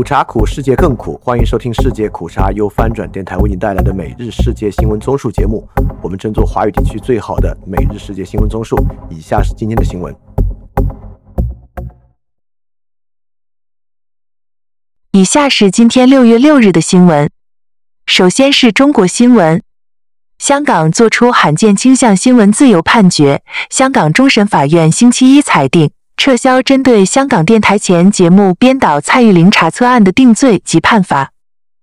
苦茶苦，世界更苦。欢迎收听世界苦茶由翻转电台为您带来的每日世界新闻综述节目。我们争做华语地区最好的每日世界新闻综述。以下是今天的新闻。以下是今天六月六日的新闻。首先是中国新闻：香港作出罕见倾向新闻自由判决。香港终审法院星期一裁定。撤销针对香港电台前节目编导蔡玉玲查册案的定罪及判罚。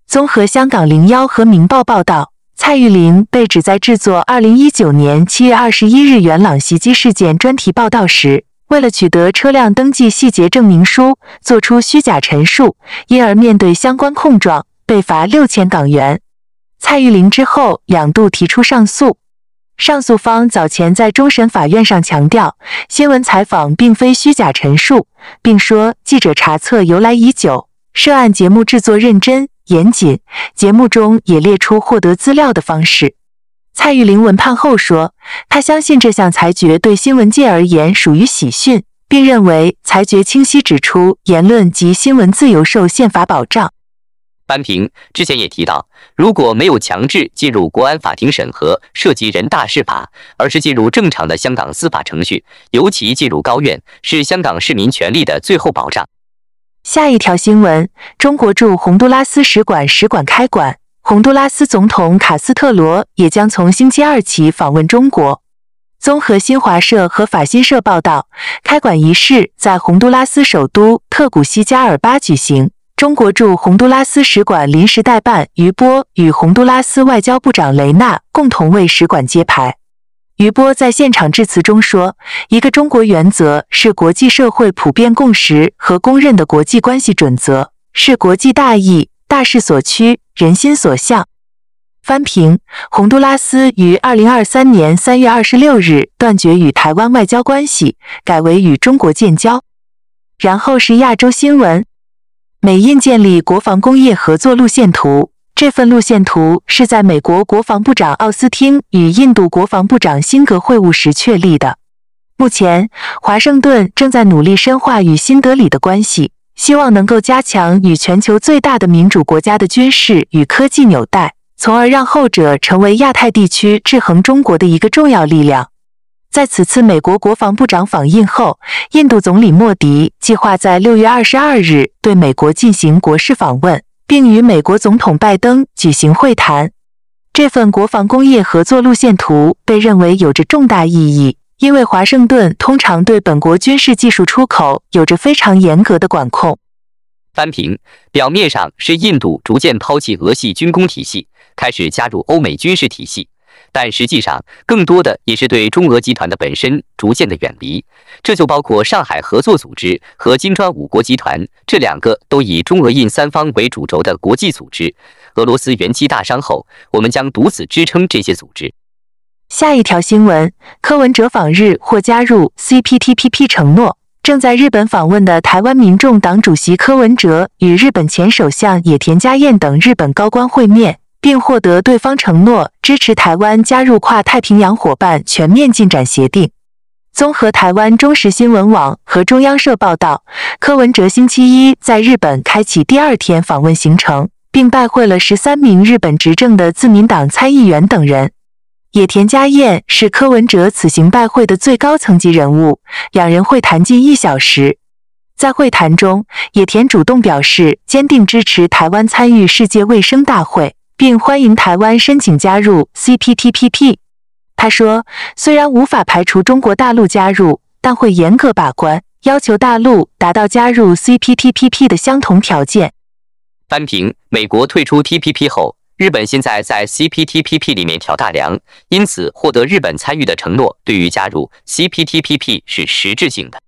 综合香港零幺和明报报道，蔡玉玲被指在制作二零一九年七月二十一日元朗袭击事件专题报道时，为了取得车辆登记细节证明书，做出虚假陈述，因而面对相关控状，被罚六千港元。蔡玉玲之后两度提出上诉。上诉方早前在终审法院上强调，新闻采访并非虚假陈述，并说记者查册由来已久，涉案节目制作认真严谨，节目中也列出获得资料的方式。蔡玉玲闻判后说，他相信这项裁决对新闻界而言属于喜讯，并认为裁决清晰指出言论及新闻自由受宪法保障。班平之前也提到，如果没有强制进入国安法庭审核涉及人大释法，而是进入正常的香港司法程序，尤其进入高院，是香港市民权利的最后保障。下一条新闻：中国驻洪都拉斯使馆使馆开馆，洪都拉斯总统卡斯特罗也将从星期二起访问中国。综合新华社和法新社报道，开馆仪式在洪都拉斯首都特古西加尔巴举行。中国驻洪都拉斯使馆临时代办于波与洪都拉斯外交部长雷纳共同为使馆揭牌。于波在现场致辞中说：“一个中国原则是国际社会普遍共识和公认的国际关系准则，是国际大义、大势所趋、人心所向。”翻评：洪都拉斯于二零二三年三月二十六日断绝与台湾外交关系，改为与中国建交。然后是亚洲新闻。美印建立国防工业合作路线图。这份路线图是在美国国防部长奥斯汀与印度国防部长辛格会晤时确立的。目前，华盛顿正在努力深化与新德里的关系，希望能够加强与全球最大的民主国家的军事与科技纽带，从而让后者成为亚太地区制衡中国的一个重要力量。在此次美国国防部长访印后，印度总理莫迪计划在六月二十二日对美国进行国事访问，并与美国总统拜登举行会谈。这份国防工业合作路线图被认为有着重大意义，因为华盛顿通常对本国军事技术出口有着非常严格的管控。翻评：表面上是印度逐渐抛弃俄系军工体系，开始加入欧美军事体系。但实际上，更多的也是对中俄集团的本身逐渐的远离，这就包括上海合作组织和金砖五国集团这两个都以中俄印三方为主轴的国际组织。俄罗斯元气大伤后，我们将独自支撑这些组织。下一条新闻：柯文哲访日或加入 CPTPP 承诺。正在日本访问的台湾民众党主席柯文哲与日本前首相野田佳彦等日本高官会面。并获得对方承诺支持台湾加入跨太平洋伙伴全面进展协定。综合台湾中时新闻网和中央社报道，柯文哲星期一在日本开启第二天访问行程，并拜会了十三名日本执政的自民党参议员等人。野田佳彦是柯文哲此行拜会的最高层级人物，两人会谈近一小时。在会谈中，野田主动表示坚定支持台湾参与世界卫生大会。并欢迎台湾申请加入 CPTPP。他说：“虽然无法排除中国大陆加入，但会严格把关，要求大陆达到加入 CPTPP 的相同条件。”单凭美国退出 TPP 后，日本现在在 CPTPP 里面挑大梁，因此获得日本参与的承诺，对于加入 CPTPP 是实质性的。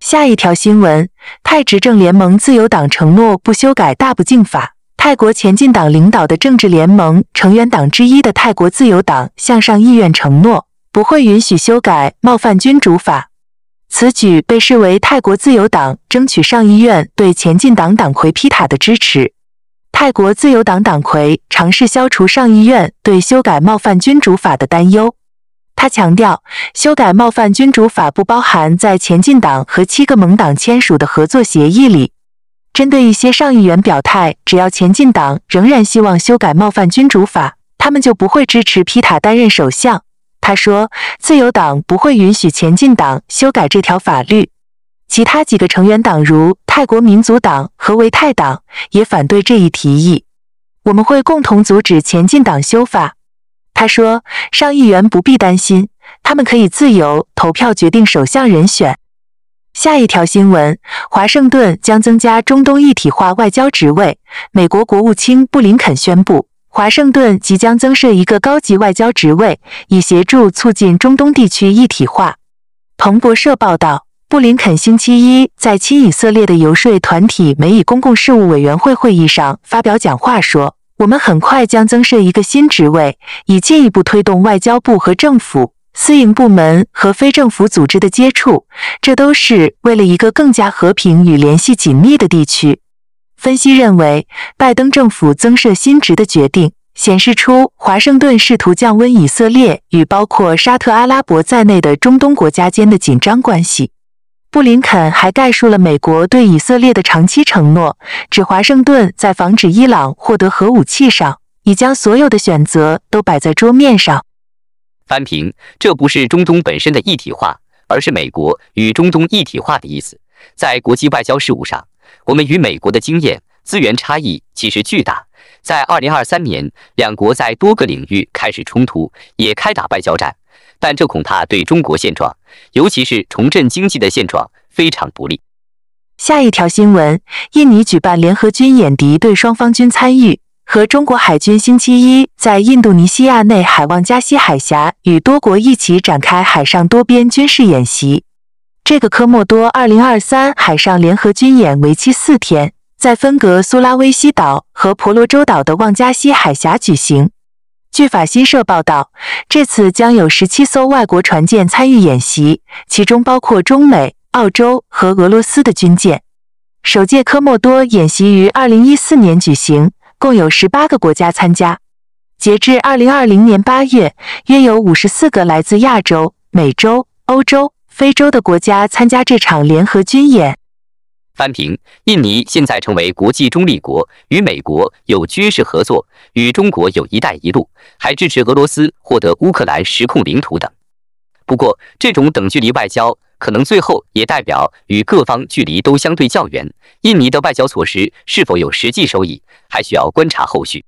下一条新闻：泰执政联盟自由党承诺不修改大不敬法。泰国前进党领导的政治联盟成员党之一的泰国自由党向上议院承诺，不会允许修改冒犯君主法。此举被视为泰国自由党争取上议院对前进党党魁皮塔的支持。泰国自由党党魁尝试消除上议院对修改冒犯君主法的担忧。他强调，修改冒犯君主法不包含在前进党和七个盟党签署的合作协议里。针对一些上议员表态，只要前进党仍然希望修改冒犯君主法，他们就不会支持皮塔担任首相。他说，自由党不会允许前进党修改这条法律。其他几个成员党，如泰国民族党和维泰党，也反对这一提议。我们会共同阻止前进党修法。他说，上议员不必担心，他们可以自由投票决定首相人选。下一条新闻：华盛顿将增加中东一体化外交职位。美国国务卿布林肯宣布，华盛顿即将增设一个高级外交职位，以协助促进中东地区一体化。彭博社报道，布林肯星期一在亲以色列的游说团体美以公共事务委员会会议上发表讲话说：“我们很快将增设一个新职位，以进一步推动外交部和政府。”私营部门和非政府组织的接触，这都是为了一个更加和平与联系紧密的地区。分析认为，拜登政府增设新职的决定显示出华盛顿试图降温以色列与包括沙特阿拉伯在内的中东国家间的紧张关系。布林肯还概述了美国对以色列的长期承诺，指华盛顿在防止伊朗获得核武器上已将所有的选择都摆在桌面上。翻平，这不是中东本身的一体化，而是美国与中东一体化的意思。在国际外交事务上，我们与美国的经验资源差异其实巨大。在二零二三年，两国在多个领域开始冲突，也开打外交战，但这恐怕对中国现状，尤其是重振经济的现状非常不利。下一条新闻：印尼举办联合军演，敌对双方均参与。和中国海军星期一在印度尼西亚内海旺加西海峡与多国一起展开海上多边军事演习。这个科莫多2023海上联合军演为期四天，在分隔苏拉威西岛和婆罗洲岛的旺加西海峡举行。据法新社报道，这次将有十七艘外国船舰参与演习，其中包括中美、澳洲和俄罗斯的军舰。首届科莫多演习于2014年举行。共有十八个国家参加。截至二零二零年八月，约有五十四个来自亚洲、美洲、欧洲、非洲的国家参加这场联合军演。翻评：印尼现在成为国际中立国，与美国有军事合作，与中国有一带一路，还支持俄罗斯获得乌克兰实控领土等。不过，这种等距离外交。可能最后也代表与各方距离都相对较远。印尼的外交措施是否有实际收益，还需要观察后续。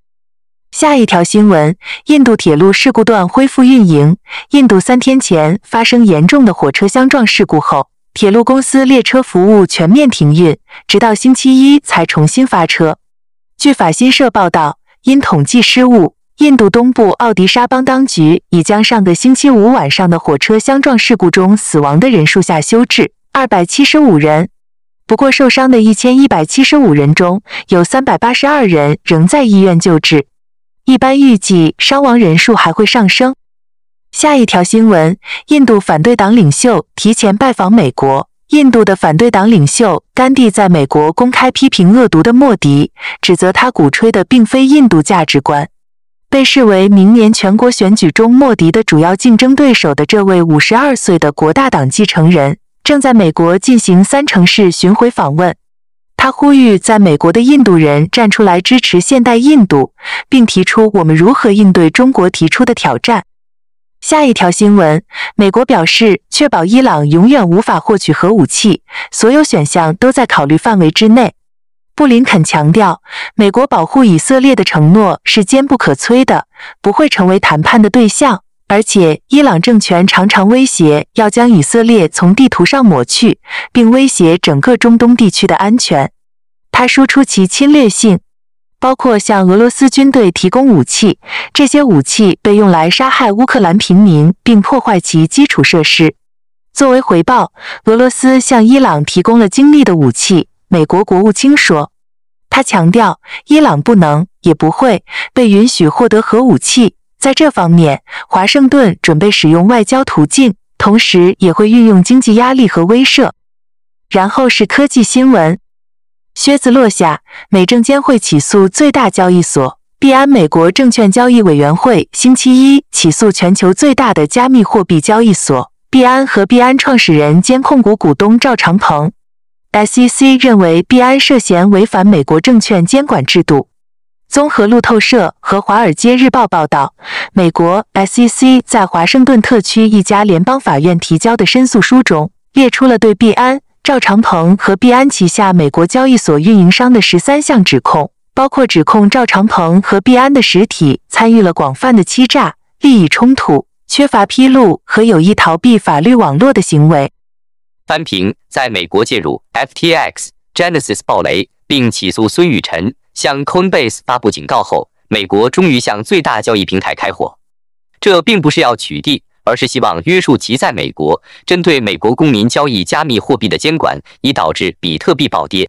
下一条新闻：印度铁路事故段恢复运营。印度三天前发生严重的火车相撞事故后，铁路公司列车服务全面停运，直到星期一才重新发车。据法新社报道，因统计失误。印度东部奥迪沙邦当局已将上个星期五晚上的火车相撞事故中死亡的人数下修至二百七十五人。不过，受伤的一千一百七十五人中有三百八十二人仍在医院救治。一般预计伤亡人数还会上升。下一条新闻：印度反对党领袖提前拜访美国。印度的反对党领袖甘地在美国公开批评恶毒的莫迪，指责他鼓吹的并非印度价值观。被视为明年全国选举中莫迪的主要竞争对手的这位五十二岁的国大党继承人，正在美国进行三城市巡回访问。他呼吁在美国的印度人站出来支持现代印度，并提出我们如何应对中国提出的挑战。下一条新闻：美国表示，确保伊朗永远无法获取核武器，所有选项都在考虑范围之内。布林肯强调，美国保护以色列的承诺是坚不可摧的，不会成为谈判的对象。而且，伊朗政权常常威胁要将以色列从地图上抹去，并威胁整个中东地区的安全。他输出其侵略性，包括向俄罗斯军队提供武器，这些武器被用来杀害乌克兰平民并破坏其基础设施。作为回报，俄罗斯向伊朗提供了精密的武器。美国国务卿说，他强调，伊朗不能也不会被允许获得核武器。在这方面，华盛顿准备使用外交途径，同时也会运用经济压力和威慑。然后是科技新闻，靴子落下，美证监会起诉最大交易所币安。美国证券交易委员会星期一起诉全球最大的加密货币交易所币安和币安创始人兼控股股东赵长鹏。SEC 认为币安涉嫌违反美国证券监管制度。综合路透社和《华尔街日报》报道，美国 SEC 在华盛顿特区一家联邦法院提交的申诉书中，列出了对币安、赵长鹏和币安旗下美国交易所运营商的十三项指控，包括指控赵长鹏和币安的实体参与了广泛的欺诈、利益冲突、缺乏披露和有意逃避法律网络的行为。翻平在美国介入 FTX、Genesis 暴雷，并起诉孙雨晨。向 Coinbase 发布警告后，美国终于向最大交易平台开火。这并不是要取缔，而是希望约束其在美国针对美国公民交易加密货币的监管，以导致比特币暴跌。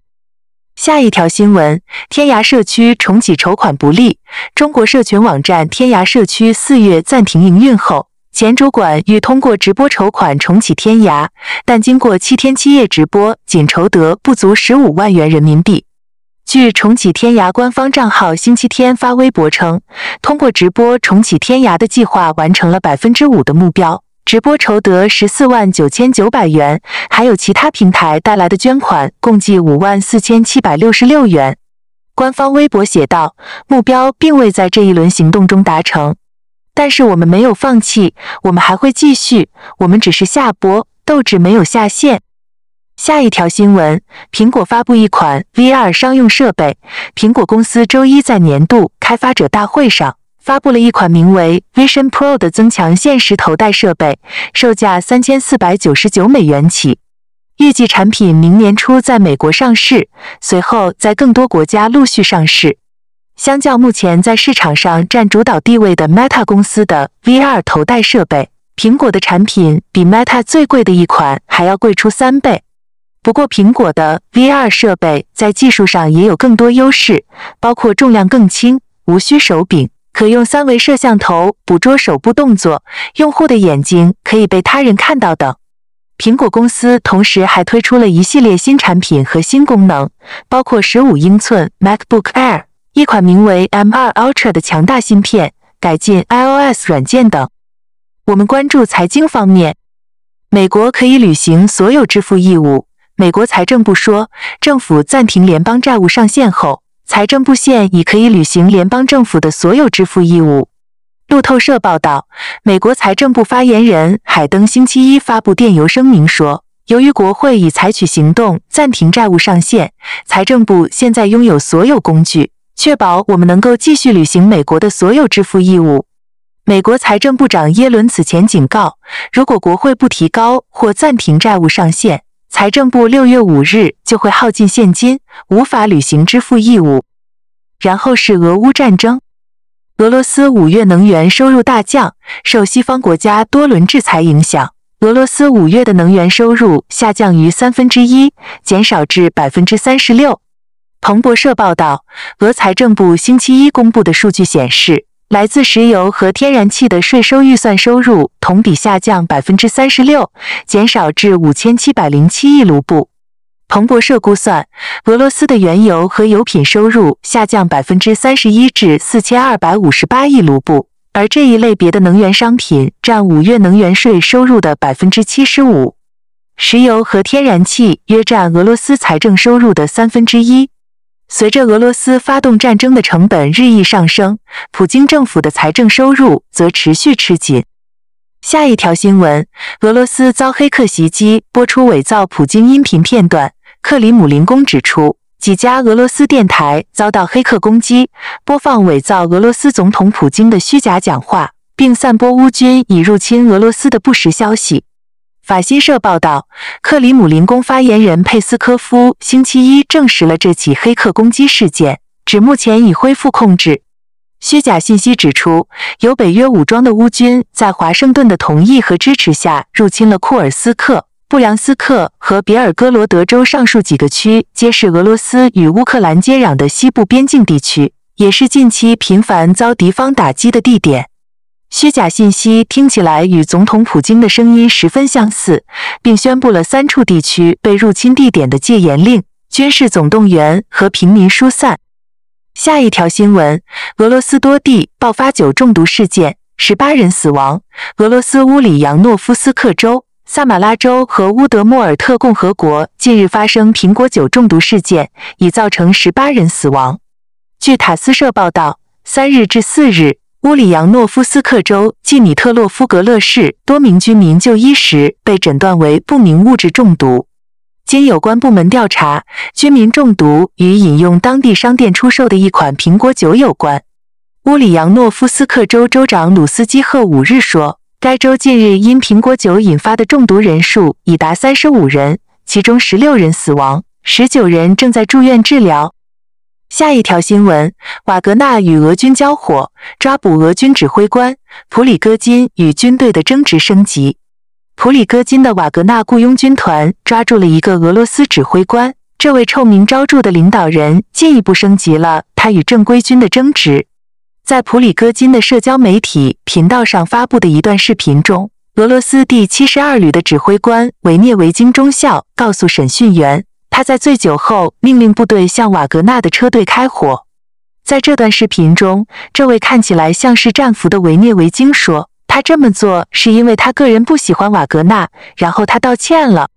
下一条新闻：天涯社区重启筹款不利。中国社群网站天涯社区四月暂停营运后，前主管欲通过直播筹款重启天涯，但经过七天七夜直播，仅筹得不足十五万元人民币。据重启天涯官方账号星期天发微博称，通过直播重启天涯的计划完成了百分之五的目标，直播筹得十四万九千九百元，还有其他平台带来的捐款共计五万四千七百六十六元。官方微博写道：“目标并未在这一轮行动中达成，但是我们没有放弃，我们还会继续，我们只是下播，斗志没有下线。”下一条新闻：苹果发布一款 VR 商用设备。苹果公司周一在年度开发者大会上发布了一款名为 Vision Pro 的增强现实头戴设备，售价三千四百九十九美元起。预计产品明年初在美国上市，随后在更多国家陆续上市。相较目前在市场上占主导地位的 Meta 公司的 VR 头戴设备，苹果的产品比 Meta 最贵的一款还要贵出三倍。不过，苹果的 VR 设备在技术上也有更多优势，包括重量更轻、无需手柄、可用三维摄像头捕捉手部动作、用户的眼睛可以被他人看到等。苹果公司同时还推出了一系列新产品和新功能，包括15英寸 MacBook Air、一款名为 M2 Ultra 的强大芯片、改进 iOS 软件等。我们关注财经方面，美国可以履行所有支付义务。美国财政部说，政府暂停联邦债务上限后，财政部现已可以履行联邦政府的所有支付义务。路透社报道，美国财政部发言人海登星期一发布电邮声明说，由于国会已采取行动暂停债务上限，财政部现在拥有所有工具，确保我们能够继续履行美国的所有支付义务。美国财政部长耶伦此前警告，如果国会不提高或暂停债务上限，财政部六月五日就会耗尽现金，无法履行支付义务。然后是俄乌战争，俄罗斯五月能源收入大降，受西方国家多轮制裁影响，俄罗斯五月的能源收入下降逾三分之一，减少至百分之三十六。彭博社报道，俄财政部星期一公布的数据显示。来自石油和天然气的税收预算收入同比下降百分之三十六，减少至五千七百零七亿卢布。彭博社估算，俄罗斯的原油和油品收入下降百分之三十一至四千二百五十八亿卢布，而这一类别的能源商品占五月能源税收入的百分之七十五。石油和天然气约占俄罗斯财政收入的三分之一。随着俄罗斯发动战争的成本日益上升，普京政府的财政收入则持续吃紧。下一条新闻：俄罗斯遭黑客袭击，播出伪造普京音频片段。克里姆林宫指出，几家俄罗斯电台遭到黑客攻击，播放伪造俄罗斯总统普京的虚假讲话，并散播乌军已入侵俄罗斯的不实消息。法新社报道，克里姆林宫发言人佩斯科夫星期一证实了这起黑客攻击事件，指目前已恢复控制。虚假信息指出，由北约武装的乌军在华盛顿的同意和支持下入侵了库尔斯克、布良斯克和别尔哥罗德州上述几个区，皆是俄罗斯与乌克兰接壤的西部边境地区，也是近期频繁遭敌方打击的地点。虚假信息听起来与总统普京的声音十分相似，并宣布了三处地区被入侵地点的戒严令、军事总动员和平民疏散。下一条新闻：俄罗斯多地爆发酒中毒事件，十八人死亡。俄罗斯乌里扬诺夫斯克州萨马拉州和乌德莫尔特共和国近日发生苹果酒中毒事件，已造成十八人死亡。据塔斯社报道，三日至四日，乌里扬诺夫斯克州季米特洛夫格勒市多名居民就医时被诊断为不明物质中毒。经有关部门调查，居民中毒与饮用当地商店出售的一款苹果酒有关。乌里扬诺夫斯克州州长鲁斯基赫五日说。该州近日因苹果酒引发的中毒人数已达三十五人，其中十六人死亡，十九人正在住院治疗。下一条新闻：瓦格纳与俄军交火，抓捕俄军指挥官普里戈金与军队的争执升级。普里戈金的瓦格纳雇佣军团抓住了一个俄罗斯指挥官，这位臭名昭著的领导人进一步升级了他与正规军的争执。在普里戈金的社交媒体频道上发布的一段视频中，俄罗斯第七十二旅的指挥官维涅维金中校告诉审讯员，他在醉酒后命令部队向瓦格纳的车队开火。在这段视频中，这位看起来像是战俘的维涅维京说，他这么做是因为他个人不喜欢瓦格纳，然后他道歉了。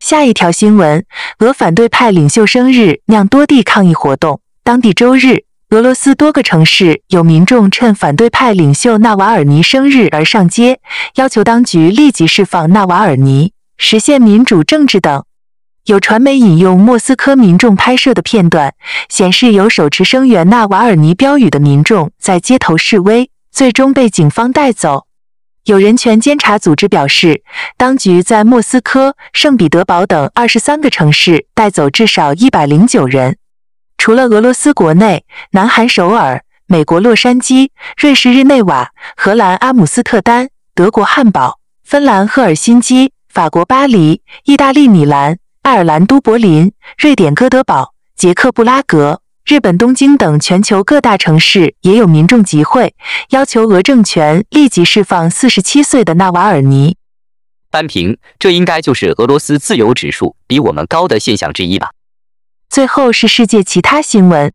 下一条新闻：俄反对派领袖生日酿多地抗议活动，当地周日。俄罗斯多个城市有民众趁反对派领袖纳瓦尔尼生日而上街，要求当局立即释放纳瓦尔尼，实现民主政治等。有传媒引用莫斯科民众拍摄的片段，显示有手持声援纳瓦尔尼标语的民众在街头示威，最终被警方带走。有人权监察组织表示，当局在莫斯科、圣彼得堡等二十三个城市带走至少一百零九人。除了俄罗斯国内，南韩首尔、美国洛杉矶、瑞士日内瓦、荷兰阿姆斯特丹、德国汉堡、芬兰赫尔辛基、法国巴黎、意大利米兰、爱尔兰都柏林、瑞典哥德堡、捷克布拉格、日本东京等全球各大城市也有民众集会，要求俄政权立即释放四十七岁的纳瓦尔尼。单评：这应该就是俄罗斯自由指数比我们高的现象之一吧。最后是世界其他新闻：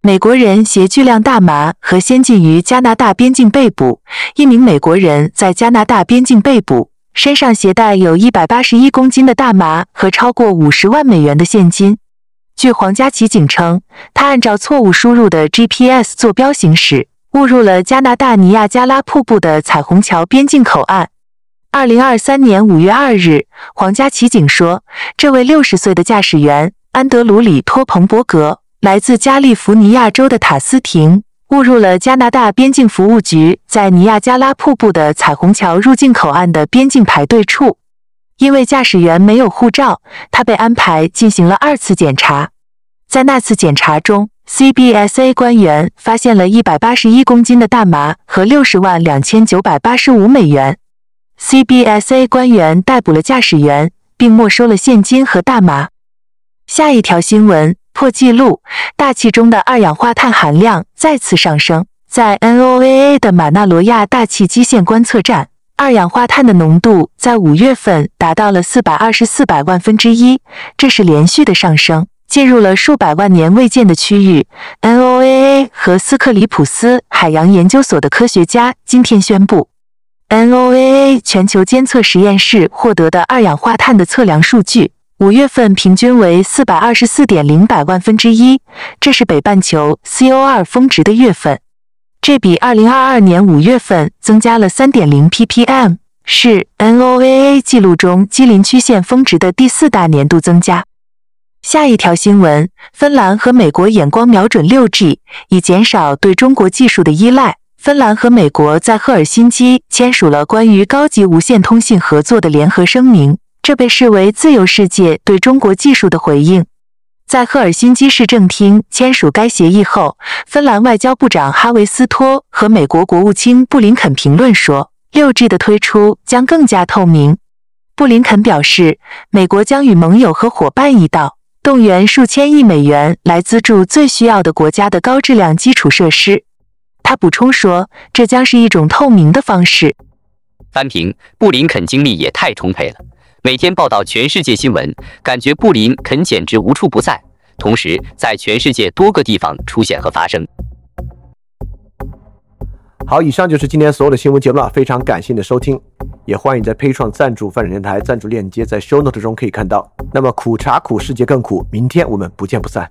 美国人携巨量大麻和先进于加拿大边境被捕。一名美国人在加拿大边境被捕，身上携带有一百八十一公斤的大麻和超过五十万美元的现金。据皇家骑警称，他按照错误输入的 GPS 坐标行驶，误入了加拿大尼亚加拉瀑布的彩虹桥边境口岸。二零二三年五月二日，皇家骑警说，这位六十岁的驾驶员。安德鲁里托彭伯格来自加利福尼亚州的塔斯廷，误入了加拿大边境服务局在尼亚加拉瀑布的彩虹桥入境口岸的边境排队处。因为驾驶员没有护照，他被安排进行了二次检查。在那次检查中，CBSA 官员发现了一百八十一公斤的大麻和六十万两千九百八十五美元。CBSA 官员逮捕了驾驶员，并没收了现金和大麻。下一条新闻破纪录，大气中的二氧化碳含量再次上升。在 NOAA 的马纳罗亚大气基线观测站，二氧化碳的浓度在五月份达到了四百二十四百万分之一，这是连续的上升，进入了数百万年未见的区域。NOAA 和斯克里普斯海洋研究所的科学家今天宣布，NOAA 全球监测实验室获得的二氧化碳的测量数据。五月份平均为四百二十四点零百万分之一，这是北半球 CO2 峰值的月份，这比二零二二年五月份增加了三点零 ppm，是 NOAA 记录中基林曲线峰值的第四大年度增加。下一条新闻：芬兰和美国眼光瞄准六 G，以减少对中国技术的依赖。芬兰和美国在赫尔辛基签署了关于高级无线通信合作的联合声明。这被视为自由世界对中国技术的回应。在赫尔辛基市政厅签署该协议后，芬兰外交部长哈维斯托和美国国务卿布林肯评论说：“六 G 的推出将更加透明。”布林肯表示，美国将与盟友和伙伴一道，动员数千亿美元来资助最需要的国家的高质量基础设施。他补充说：“这将是一种透明的方式。”翻评：布林肯精力也太充沛了。每天报道全世界新闻，感觉布林肯简直无处不在，同时在全世界多个地方出现和发生。好，以上就是今天所有的新闻节目了，非常感谢你的收听，也欢迎在配创赞助范展电台赞助链接在 Show Note 中可以看到。那么苦茶苦，世界更苦，明天我们不见不散。